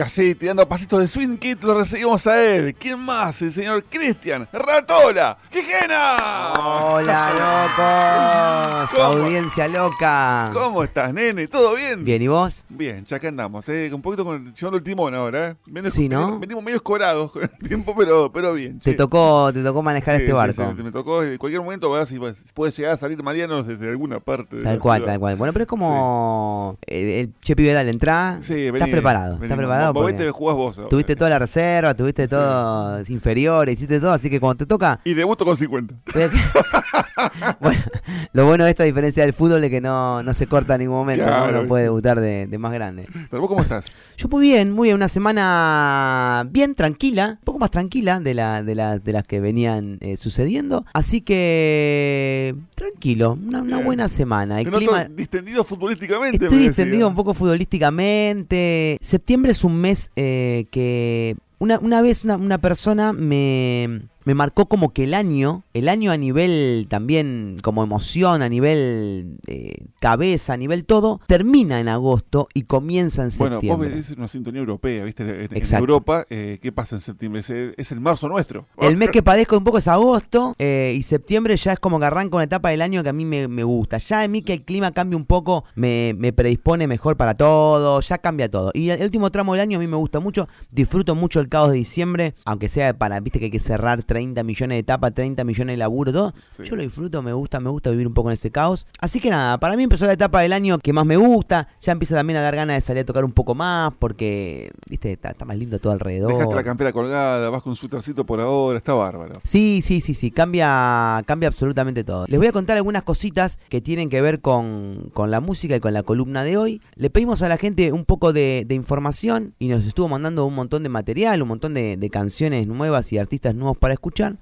Y así, tirando pasitos de Swing Kit, lo recibimos a él. ¿Quién más? El señor Cristian Ratola. ¡Quijena! Hola, locos. Audiencia loca. ¿Cómo estás, nene? ¿Todo bien? Bien, ¿y vos? Bien, ya que andamos, eh, un poquito con, llevando el timón ahora, ¿eh? Sí, ¿no? Venimos, medio escorados con el tiempo, pero, pero bien. Te che. tocó, te tocó manejar Sí, este barco. sí, me tocó en cualquier momento, si pues, puede llegar a salir Mariano desde alguna parte. Tal cual, ciudad. tal cual. Bueno, pero es como el, el Chepi Vidal entra. Sí, estás vení, preparado, vení, estás preparado. Vos jugás vos. Tuviste toda la reserva, tuviste Sí. todo inferiores, hiciste todo, así que cuando te toca. Y debuto con 50. bueno, lo bueno de esta diferencia del fútbol es que no, no se corta en ningún momento, ¿no? Uno puede debutar de, de más grande. Pero vos cómo estás? Yo muy bien, muy bien, una semana bien tranquila, un poco más tranquila de, la, de, la- de las que venían eh, sucediendo. Así que tranquilo, una, buena semana. El clima, distendido futbolísticamente. Estoy distendido un poco futbolísticamente. Septiembre es un mes eh, que una, una vez una, una persona me, me marcó como que el año, el año a nivel también como emoción, a nivel eh, cabeza, a nivel todo, termina en agosto y comienza en Bueno, septiembre. vos ves una sintonía europea, ¿viste? En. Europa, eh, ¿qué pasa en septiembre? Es el, es el marzo nuestro. El mes que padezco un poco es agosto eh, y septiembre ya es como que arranca una etapa del año que a mí me, me gusta. Ya a mí que el clima cambie un poco me, me predispone mejor para todo, ya cambia todo. Y el último tramo del año a mí me gusta mucho, disfruto mucho el caos de diciembre, aunque sea para, viste que hay que cerrar 30 millones de etapas, 30 millones de laburo, todo. Sí. Yo lo disfruto, me gusta, me gusta vivir un poco en ese caos. Así que nada, para mí empezó la etapa del año que más me gusta, ya empieza también a dar ganas de salir a tocar un poco más porque, viste, está, está más lindo todo alrededor. Dejaste la campera colgada, vas con un suétercito por ahora, está bárbaro. Sí, sí, sí, sí, cambia, cambia absolutamente todo. Les voy a contar algunas cositas que tienen que ver con, con la música y con la columna de hoy. Le pedimos a la gente un poco de, de información y nos estuvo mandando un montón de material, un montón de, de canciones nuevas y artistas nuevos para escuchar.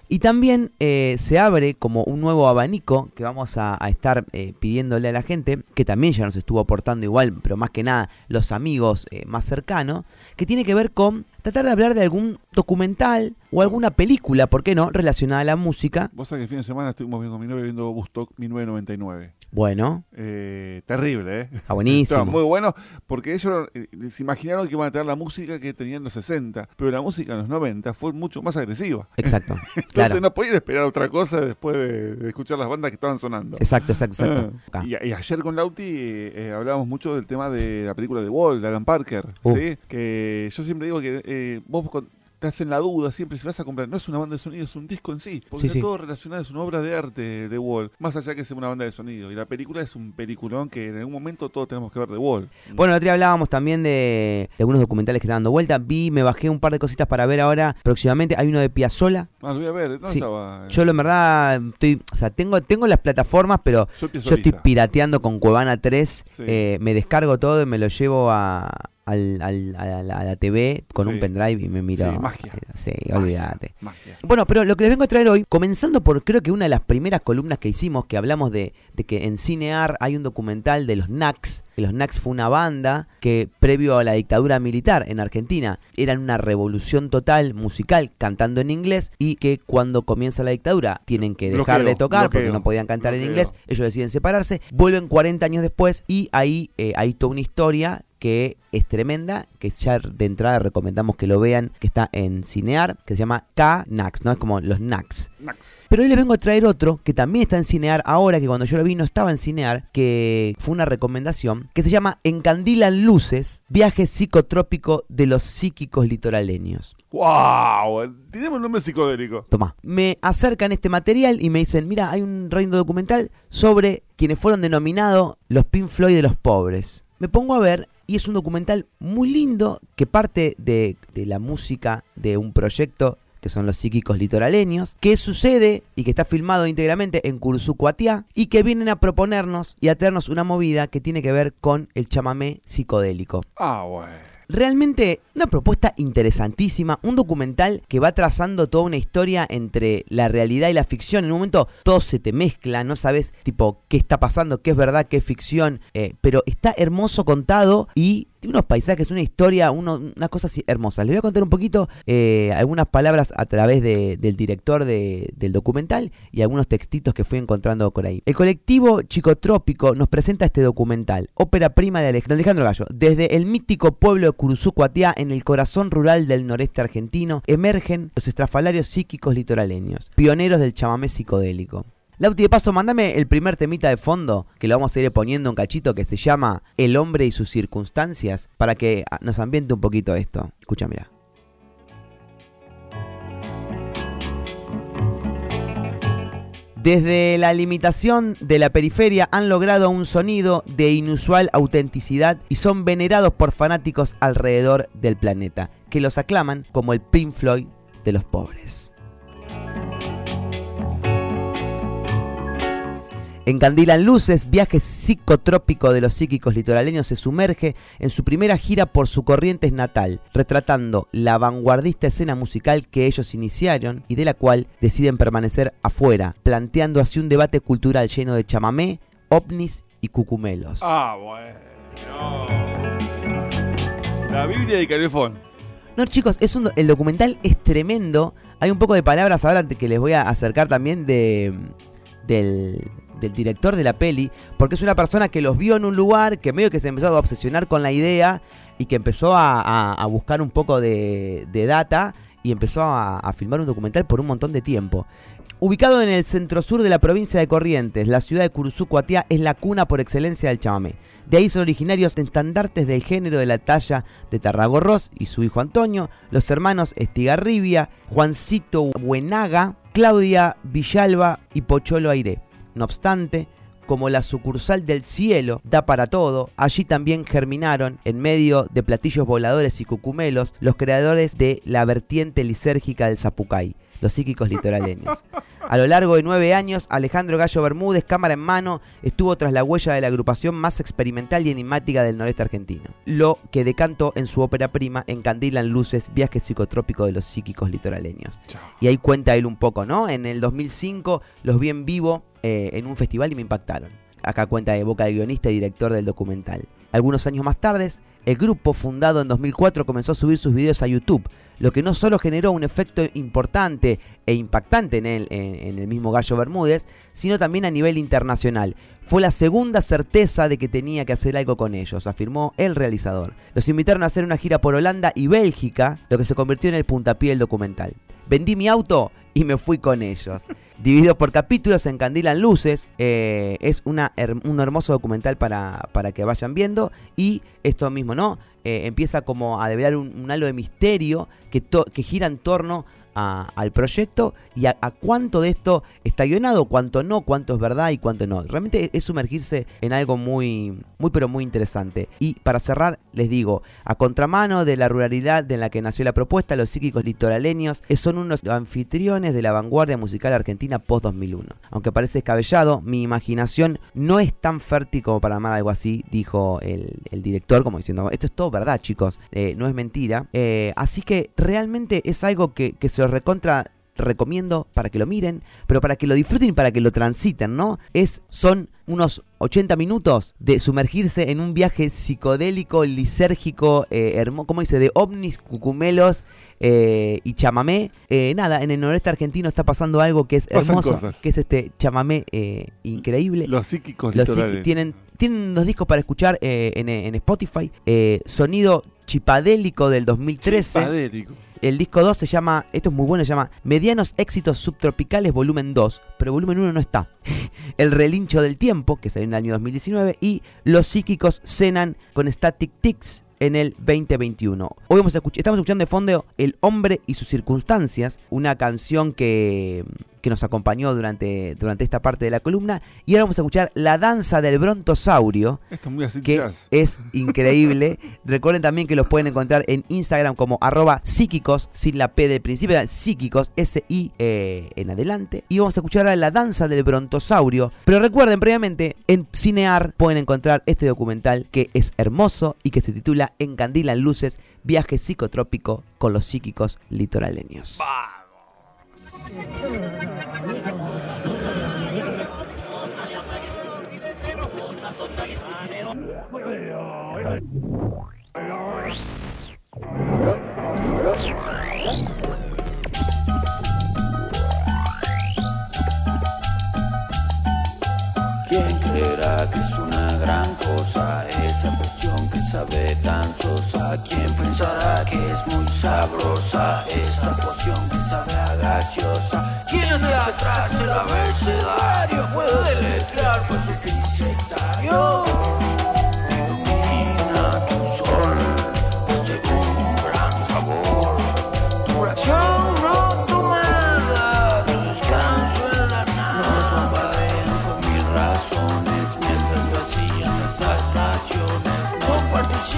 Y también eh, se abre como un nuevo abanico que vamos a, a estar eh, pidiéndole a la gente, que también ya nos estuvo aportando igual, pero más que nada los amigos eh, más cercanos, que tiene que ver con tratar de hablar de algún documental o alguna película, ¿por qué no?, relacionada a la música. Vos sabés que el fin de semana estuvimos viendo con mi novia viendo Woodstock 1999. Bueno, Eh, terrible, ¿eh? está buenísimo. Estaba muy bueno porque ellos eh, se imaginaron que iban a tener la música que tenían en los 60, pero la música en los 90 fue mucho más agresiva. Exacto, Entonces claro. no podían esperar otra cosa después de, de escuchar las bandas que estaban sonando. Exacto, exacto, exacto. Ah, y ayer con Lauti eh, eh, hablábamos mucho del tema de la película de Wall, de Alan Parker, Uh. ¿sí? Que yo siempre digo que eh, vos con- te hacen la duda siempre si vas a comprar, no es una banda de sonido, es un disco en sí, porque Sí, está sí. todo relacionado, es una obra de arte de Wall, más allá que sea una banda de sonido. Y la película es un peliculón que en algún momento todos tenemos que ver de Wall. Bueno, el otro día hablábamos también de, de algunos documentales que están dando vuelta. Vi, me bajé un par de cositas para ver ahora. Próximamente hay uno de Piazzola. Ah, lo voy a ver, ¿dónde Sí. estaba? Yo, en verdad, estoy. O sea, tengo, tengo las plataformas, pero yo estoy pirateando con Cuevana 3. Sí. eh, me descargo todo y me lo llevo a. al- al- a, la, a la TV con Sí. un pendrive y me miro. Sí, magia. eh, Sí, Magia, olvídate. Bueno, pero lo que les vengo a traer hoy, comenzando por creo que una de las primeras columnas que hicimos, que hablamos de, de que en Cinear hay un documental de los Nax, que los Nax fue una banda que previo a la dictadura militar en Argentina eran una revolución total musical cantando en inglés y que cuando comienza la dictadura tienen que dejar Bloqueo, de tocar porque no podían cantar en inglés, ellos deciden separarse, vuelven 40 años después y ahí eh, hay toda una historia que es tremenda, que ya de entrada recomendamos que lo vean, que está en Cinear, que se llama K-Nax, ¿no? Es como los Nax. Max. Pero hoy les vengo a traer otro que también está en Cinear ahora, que cuando yo lo vi no estaba en Cinear, que fue una recomendación, que se llama Encandilan Luces, viaje psicotrópico de los psíquicos litoraleños. ¡Wow! Tenemos un nombre psicodélico. Tomá. Me acercan este material y me dicen, mira, hay un reino documental sobre quienes fueron denominados los Pink Floyd de los pobres. Me pongo a ver y es un documental muy lindo que parte de, la música de un proyecto que son los psíquicos litoraleños, que sucede y que está filmado íntegramente en Cursucuatiá y que vienen a proponernos y a traernos una movida que tiene que ver con el chamamé psicodélico. Ah, bueno. Realmente una propuesta interesantísima, un documental que va trazando toda una historia entre la realidad y la ficción. En un momento todo se te mezcla, no sabes tipo qué está pasando, qué es verdad, qué es ficción, eh, pero está hermoso contado y tiene unos paisajes, una historia, uno- unas cosas hermosas. Les voy a contar un poquito eh, algunas palabras a través de- del director de- del documental y algunos textitos que fui encontrando por ahí. El colectivo Chicotrópico nos presenta este documental, ópera prima de Alejandro Gallo, desde el mítico pueblo de Curuzucuatiá, en el corazón rural del noreste argentino, emergen los estrafalarios psíquicos litoraleños, pioneros del chamamé psicodélico. Lauti, de paso, mándame el primer temita de fondo, que lo vamos a ir poniendo un cachito, que se llama El hombre y sus circunstancias, para que ah, nos ambiente un poquito esto. Escucha, mira. Desde la limitación de la periferia han logrado un sonido de inusual autenticidad y son venerados por fanáticos alrededor del planeta, que los aclaman como el Pink Floyd de los pobres. Encandilan luces, viaje psicotrópico de los psíquicos litoraleños se sumerge en su primera gira por su corrientes natal, retratando la vanguardista escena musical que ellos iniciaron y de la cual deciden permanecer afuera, planteando así un debate cultural lleno de chamamé, ovnis y cucumelos. Ah, bueno. La Biblia de Calefón. No, chicos, es un, el documental es tremendo. Hay un poco de palabras ahora que les voy a acercar también de del, director de la peli, porque es una persona que los vio en un lugar, que medio que se empezó a obsesionar con la idea y que empezó a, buscar un poco de, data y empezó a, filmar un documental por un montón de tiempo. Ubicado en el centro sur de la provincia de Corrientes, la ciudad de Curuzucuatiá es la cuna por excelencia del chamamé. De ahí son originarios estandartes del género de la talla de Tarragorros y su hijo Antonio, los hermanos Estigarribia, Juancito Buenaga, Claudia Villalba y Pocholo Aire. No obstante, como la sucursal del cielo da para todo, allí también germinaron, en medio de platillos voladores y cucumelos, los creadores de la vertiente lisérgica del Zapucay los psíquicos litoraleños. A lo largo de nueve años, Alejandro Gallo Bermúdez, cámara en mano, estuvo tras la huella de la agrupación más experimental y enigmática del noreste argentino. Lo que decantó en su ópera prima Encandilan Luces, viaje psicotrópico de los psíquicos litoraleños. Y ahí cuenta él un poco, ¿no? En el 2005 los vi en vivo eh, en un festival y me impactaron. Acá cuenta de boca del guionista y director del documental. Algunos años más tarde, el grupo, fundado en 2004, comenzó a subir sus videos a YouTube, lo que no solo generó un efecto importante e impactante en el, mismo Gallo Bermúdez, sino también a nivel internacional. Fue la segunda certeza de que tenía que hacer algo con ellos, afirmó el realizador. Los invitaron a hacer una gira por Holanda y Bélgica, lo que se convirtió en el puntapié del documental. Vendí mi auto y me fui con ellos. Dividido por capítulos, en Candilan Luces. Eh, es una, un hermoso documental para, para, que vayan viendo. Y esto mismo, ¿no? Eh, empieza como a develar un, halo de misterio que, que gira en torno al proyecto y a, cuánto de esto está guionado, cuánto no, cuánto es verdad y cuánto no. Realmente es sumergirse en algo muy, muy pero muy interesante. Y para cerrar, les digo, a contramano de la ruralidad en la que nació la propuesta, los psíquicos litoraleños son unos anfitriones de la vanguardia musical argentina post-2001. Aunque parece escabellado, mi imaginación no es tan fértil como para armar algo así, dijo el, director, como diciendo, esto es todo verdad, chicos, eh, no es mentira. Eh, así que realmente es algo que, que se recontra recomiendo para que lo miren, pero para que lo disfruten y para que lo transiten, ¿no? Es, son unos 80 minutos de sumergirse en un viaje psicodélico, lisérgico, eh, hermoso, ¿cómo dice? De ovnis, cucumelos eh, y chamamé. Eh, nada, en el noreste argentino está pasando algo que es hermoso, que es este chamamé eh, increíble. Los psíquicos Los tienen, tienen unos discos para escuchar en, en, Spotify. sonido chipadélico del 2013. Chipadélico. El disco 2 se llama, esto es muy bueno, se llama Medianos Éxitos Subtropicales Volumen 2, pero volumen 1 no está. el Relincho del Tiempo, que salió en el año 2019, y Los Psíquicos cenan con Static Ticks en el 2021. Hoy vamos a estamos escuchando de fondo El hombre y sus circunstancias, una canción que que nos acompañó durante, durante esta parte de la columna. Y ahora vamos a escuchar La danza del brontosaurio, Esto es muy así que es increíble. Recuerden también que los pueden encontrar en Instagram como arroba psíquicos, sin la P del principio, psíquicos, S-I eh, en adelante. Y vamos a escuchar ahora La danza del brontosaurio. Pero recuerden, previamente, en Cinear pueden encontrar este documental que es hermoso y que se titula Encandilan luces, viaje psicotrópico con los psíquicos litoraleños. ¿Quién creerá que es una esa cuestión que sabe tan sosa. ¿Quién pensará que es muy sabrosa esa poción que sabe a gaseosa? ¿Quién hacia atrás el abecedario puede deletrear por su sectario?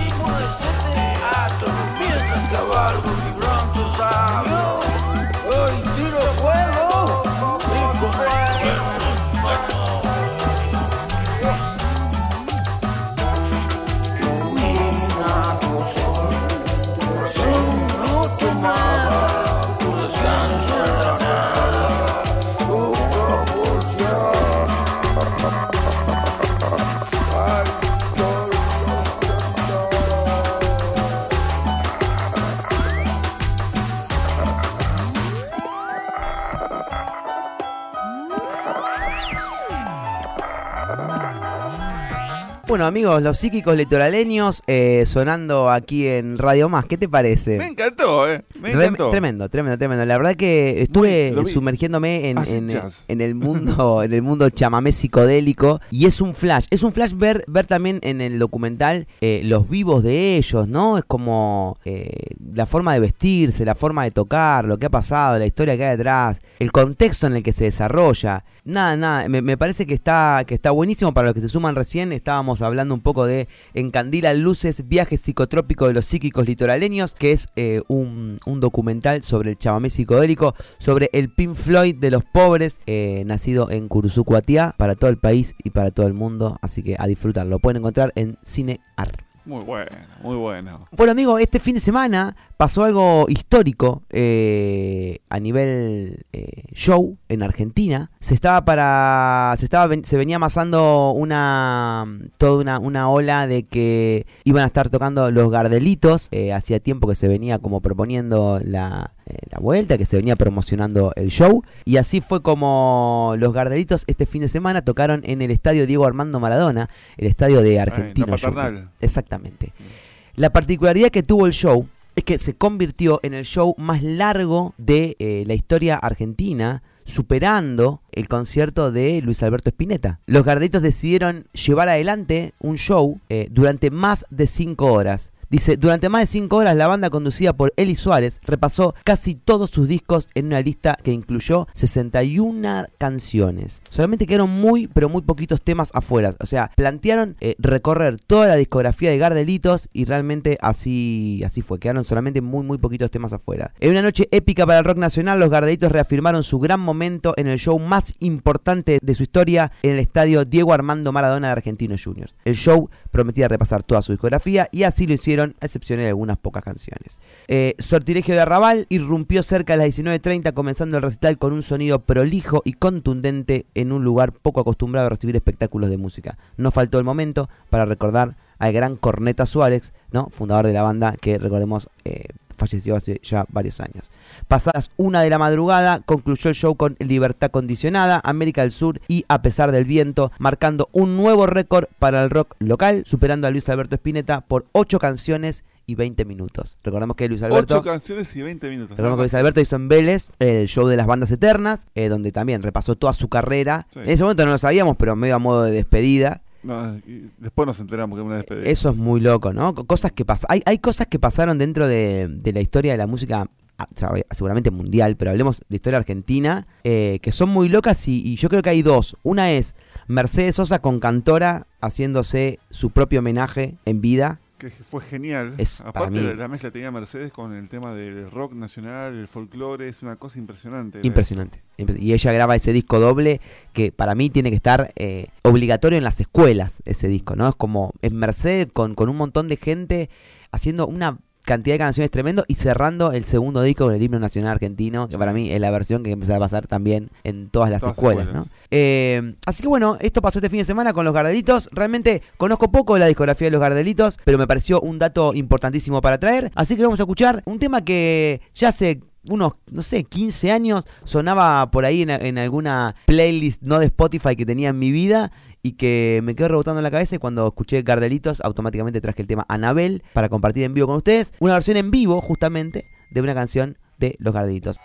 Cinco de sete, a dormir, descavalgo y pronto sabe. Bueno, amigos, los psíquicos litoraleños eh, sonando aquí en Radio Más. ¿Qué te parece? Me encantó, ¿eh? Me encantó. Tremendo, tremendo, tremendo. La verdad que estuve Muy, sumergiéndome en el mundo, en el mundo chamamé psicodélico y es un flash. Es un flash ver, ver también en el documental eh, los vivos de ellos, ¿no? Es como eh, la forma de vestirse, la forma de tocar, lo que ha pasado, la historia que hay detrás, el contexto en el que se desarrolla. Nada, nada, me, me parece que está, que está buenísimo para los que se suman recién. Estábamos hablando un poco de Encandila Luces, viaje psicotrópico de los psíquicos litoraleños, que es eh, un, documental sobre el chamamé psicodélico, sobre el Pink Floyd de los pobres, eh, nacido en Curuzucuatiá, para todo el país y para todo el mundo. Así que a disfrutarlo. Lo pueden encontrar en Cine Art. Muy bueno, muy bueno. Bueno, amigo, este fin de semana pasó algo histórico eh, a nivel eh, show en Argentina. Se estaba para. Se estaba se venía amasando una. toda una, una ola de que iban a estar tocando los Gardelitos. Eh, hacía tiempo que se venía como proponiendo la. Eh, la vuelta, que se venía promocionando el show. Y así fue como los Gardelitos este fin de semana tocaron en el estadio Diego Armando Maradona, el estadio de Argentino. la paternal. Junior. Exactamente. La particularidad que tuvo el show es que se convirtió en el show más largo de eh, la historia argentina, superando el concierto de Luis Alberto Spinetta. Los Gardelitos decidieron llevar adelante un show eh, durante más de 5 horas. Dice, durante más de 5 horas la banda conducida por Eli Suárez repasó casi todos sus discos en una lista que incluyó 61 canciones. Solamente quedaron muy, pero muy poquitos temas afuera. O sea, plantearon eh, recorrer toda la discografía de Gardelitos y realmente así, así fue. Quedaron solamente muy, muy poquitos temas afuera. En una noche épica para el rock nacional, los Gardelitos reafirmaron su gran momento en el show más importante de su historia en el estadio Diego Armando Maradona de Argentinos Juniors. El show prometía repasar toda su discografía y así lo hicieron, a excepción de algunas pocas canciones. Eh, Sortilegio de Arrabal irrumpió cerca de las 19.30 comenzando el recital con un sonido prolijo y contundente en un lugar poco acostumbrado a recibir espectáculos de música. No faltó el momento para recordar al gran Corneta Suárez, ¿no? fundador de la banda que recordemos eh, falleció hace ya varios años. Pasadas una de la madrugada, concluyó el show con Libertad Condicionada, América del Sur y A pesar del viento, marcando un nuevo récord para el rock local, superando a Luis Alberto Spinetta por 8 canciones y 20 minutos. Recordemos que Luis Alberto... Ocho canciones y 20 minutos. Recordemos que Luis Alberto hizo en Vélez el show de las bandas eternas, eh, donde también repasó toda su carrera. Sí. En ese momento no lo sabíamos, pero medio a modo de despedida. No, después nos enteramos que una despedida. Eso es muy loco, ¿no? Co- Cosas que pasan. Hay, hay cosas que pasaron dentro de, de la historia de la música, ah, o seguramente mundial, pero hablemos de historia argentina, eh, que son muy locas y, y yo creo que hay dos. Una es Mercedes Sosa con Cantora haciéndose su propio homenaje en vida. Que fue genial. Es, para Aparte, mí- la, la mezcla que tenía Mercedes con el tema del rock nacional, el folclore, es una cosa impresionante. Impresionante. Impre- Y ella graba ese disco doble que para mí tiene que estar eh, obligatorio en las escuelas, ese disco, ¿no? Es como, es Mercedes con, con un montón de gente haciendo una cantidad de canciones tremendo y cerrando el segundo disco con el himno nacional argentino, que para mí es la versión que empezará a pasar también en todas las Todas escuelas, escuelas. ¿no? Eh, así que bueno, esto pasó este fin de semana con los Gardelitos. Realmente conozco poco de la discografía de los Gardelitos, pero me pareció un dato importantísimo para traer. Así que vamos a escuchar un tema que ya hace unos, no sé, 15 años sonaba por ahí en, en alguna playlist no de Spotify que tenía en mi vida y que me quedó rebotando en la cabeza y cuando escuché Gardelitos automáticamente traje el tema Anabel para compartir en vivo con ustedes. Una versión en vivo justamente de una canción de Los Gardelitos.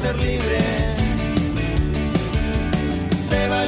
Ser libre. Se va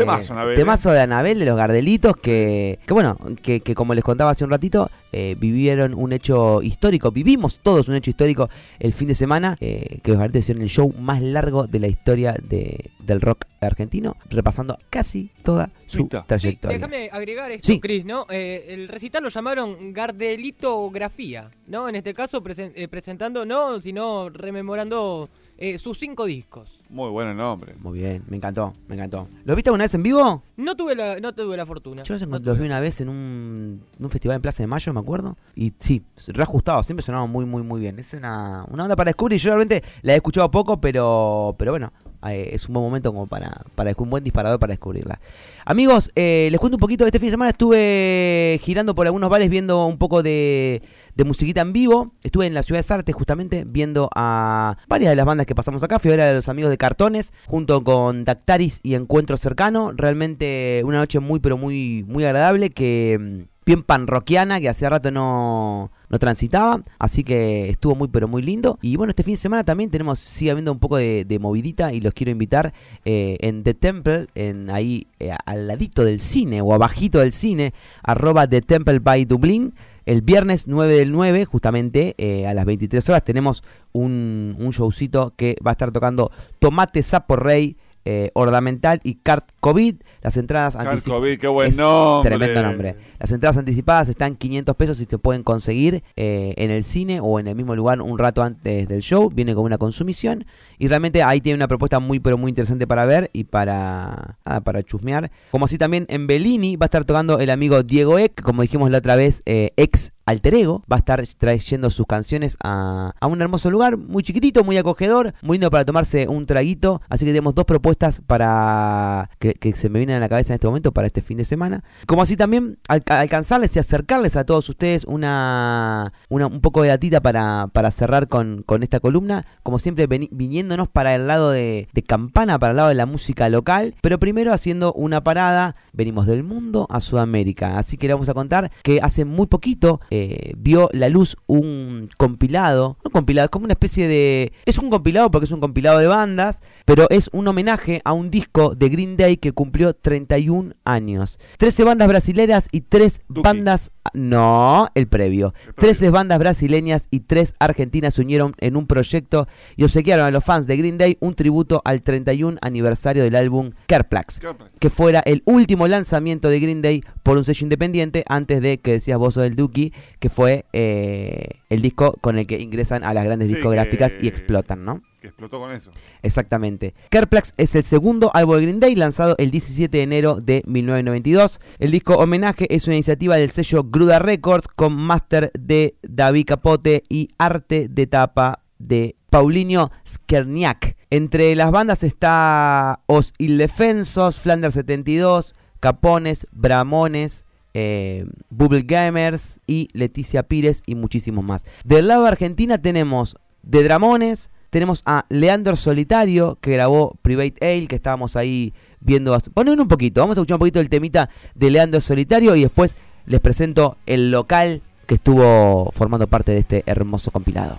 Temazo, Eh, Anabel, Temazo de Anabel, de los Gardelitos, que, que bueno, que, que como les contaba hace un ratito, eh, vivieron un hecho histórico, vivimos todos un hecho histórico el fin de semana, eh, que los Gardelitos hicieron el show más largo de la historia de, del rock argentino, repasando casi toda su Mita. Sí, trayectoria. déjame agregar esto, Sí. Chris, ¿no? Eh, el recital lo llamaron Gardelitografía, ¿no? En este caso presen- eh, presentando, no, sino rememorando eh, sus cinco discos. Muy buen nombre. Muy bien, me encantó, me encantó. ¿Lo viste alguna vez en vivo? No tuve la, no tuve la fortuna. Yo los, No los vi una vez en un, en un festival en Plaza de Mayo, me acuerdo. Y sí, reajustados, siempre sonaban muy, muy, muy bien. Es una, una onda para descubrir. Yo realmente la he escuchado poco, pero, pero bueno, eh, es un buen momento como para, para un buen disparador para descubrirla. Amigos, eh, les cuento un poquito. Este fin de semana estuve girando por algunos bares viendo un poco de, de musiquita en vivo. Estuve en la Ciudad de Sarte justamente viendo a varias de las bandas que pasamos acá. Fui a ver los amigos de Cartones junto con Dactaris y Encuentro Cercano. Realmente una noche muy pero muy, muy agradable que mm, bien panroquiana que hacía rato no, no transitaba. Así que estuvo muy pero muy lindo. Y bueno, este fin de semana también tenemos, sigue habiendo un poco de, de movidita y los quiero invitar eh, en The Temple, en ahí eh, al ladito del cine o abajito del cine, arroba The Temple by Dublín. El viernes 9 del 9, justamente eh, a las 23 horas, tenemos un, un showcito que va a estar tocando Tomate Sapo Rey, eh, Ornamental y Cart COVID. Las entradas anticipadas. Qué buen nombre. Tremendo nombre. Las entradas anticipadas están 500 pesos y se pueden conseguir eh, en el cine o en el mismo lugar un rato antes del show. Viene con una consumición. Y realmente ahí tiene una propuesta muy, pero muy interesante para ver y para, nada, para chusmear. Como así también en Bellini va a estar tocando el amigo Diego Eck, como dijimos la otra vez, eh, ex alter ego. Va a estar trayendo sus canciones a, a un hermoso lugar, muy chiquitito, muy acogedor, muy lindo para tomarse un traguito. Así que tenemos dos propuestas para que, se me vienen a la cabeza en este momento para este fin de semana. Como así también alca- alcanzarles y acercarles a todos ustedes una, una- un poco de datita para, para cerrar con, con esta columna. Como siempre, viniéndonos para el lado de, de campana, para el lado de la música local. Pero primero haciendo una parada, venimos del mundo a Sudamérica. Así que le vamos a contar que hace muy poquito eh, vio la luz un compilado. No compilado, es como una especie de. Es un compilado porque es un compilado de bandas, pero es un homenaje a un disco de Green Day que cumplió 31 años. 13 bandas brasileras y 3 Duki. bandas. No, el previo. El previo. 13 bandas brasileñas y 3 argentinas se unieron en un proyecto y obsequiaron a los fans de Green Day un tributo al 31 aniversario del álbum Kerplax que fuera el último lanzamiento de Green Day por un sello independiente antes de que decías vos del Duki que fue eh, el disco con el que ingresan a las grandes Sí, discográficas que- y explotan, ¿no? Que explotó con eso. Exactamente. Kerplex es el segundo álbum de Green Day lanzado el 17 de enero de 1992. El disco homenaje es una iniciativa del sello Gruda Records con máster de David Capote y arte de tapa de Paulinho Skerniak. Entre las bandas está Os Ildefensos, Flanders 72, Capones, Bramones, eh, Bubble Gamers y Leticia Pires y muchísimos más. Del lado de Argentina tenemos de Dramones, tenemos a Leandro Solitario que grabó Private Ale, que estábamos ahí viendo. Ponen un poquito, vamos a escuchar un poquito el temita de Leandro Solitario y después les presento el local que estuvo formando parte de este hermoso compilado.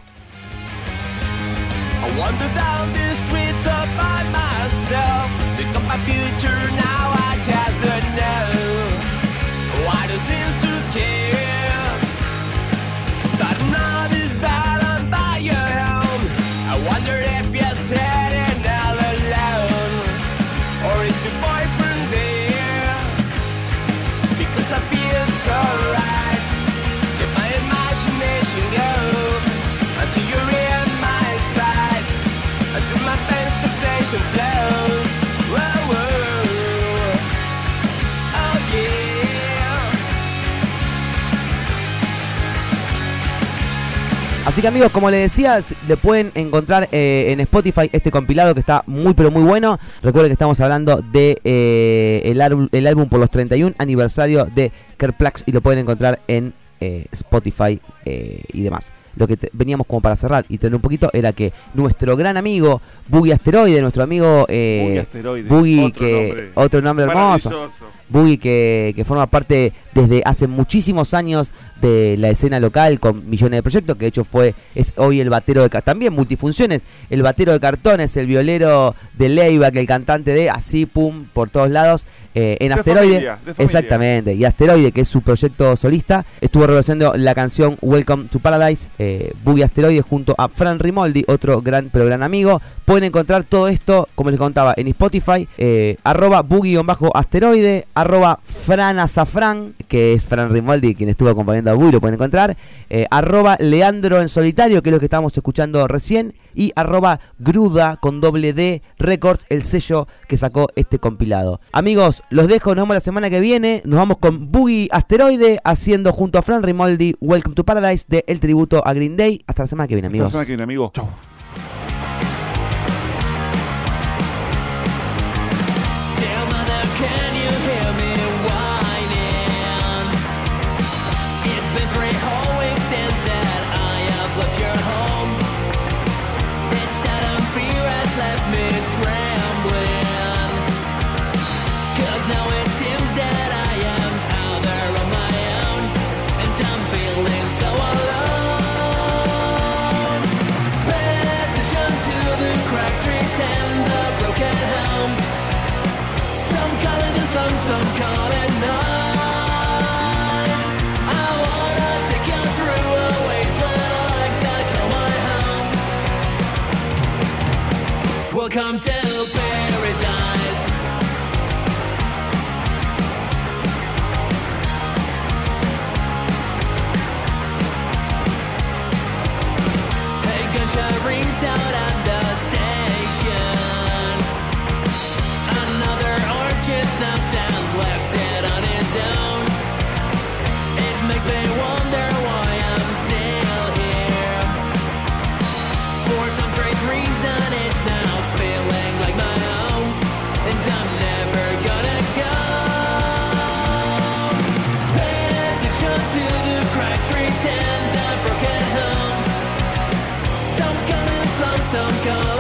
I down the streets by myself. My future now, Así que amigos, como les decía, le pueden encontrar eh, en Spotify este compilado que está muy pero muy bueno. Recuerden que estamos hablando de eh, el, álbum- el álbum por los 31 aniversario de Kerplax y lo pueden encontrar en eh, Spotify eh, y demás. Lo que te- veníamos como para cerrar y tener un poquito era que nuestro gran amigo Boogie Asteroide, nuestro amigo eh, Boogie Asteroide, Boogie, otro que nombre otro nombre hermoso. Boogie que, que forma parte desde hace muchísimos años de la escena local con millones de proyectos, que de hecho fue, es hoy el batero de también multifunciones, el batero de cartones, el violero de Leiva, que el cantante de así pum por todos lados, eh, en De Asteroide. familia, de familia. Exactamente, y Asteroide, que es su proyecto solista, estuvo realizando la canción Welcome to Paradise, eh, Boogie Asteroide junto a Fran Rimoldi, otro gran pero gran amigo. Pueden encontrar todo esto, como les contaba, en Spotify, eh, arroba boogie-asteroide, arroba franazafran, que es Fran Rimoldi quien estuvo acompañando a Boogie, lo pueden encontrar, eh, arroba Leandro en solitario, que es lo que estábamos escuchando recién, y arroba Gruda con doble D Records, el sello que sacó este compilado. Amigos, los dejo, nos vemos la semana que viene, nos vamos con Boogie Asteroide haciendo junto a Fran Rimoldi Welcome to Paradise de El Tributo a Green Day. Hasta la semana que viene, Hasta la amigos. semana que viene, amigo. Chau. Broken homes. Some call it the sun, some call it nice. I wanna take you through a wasteland like call my home. Welcome to some kind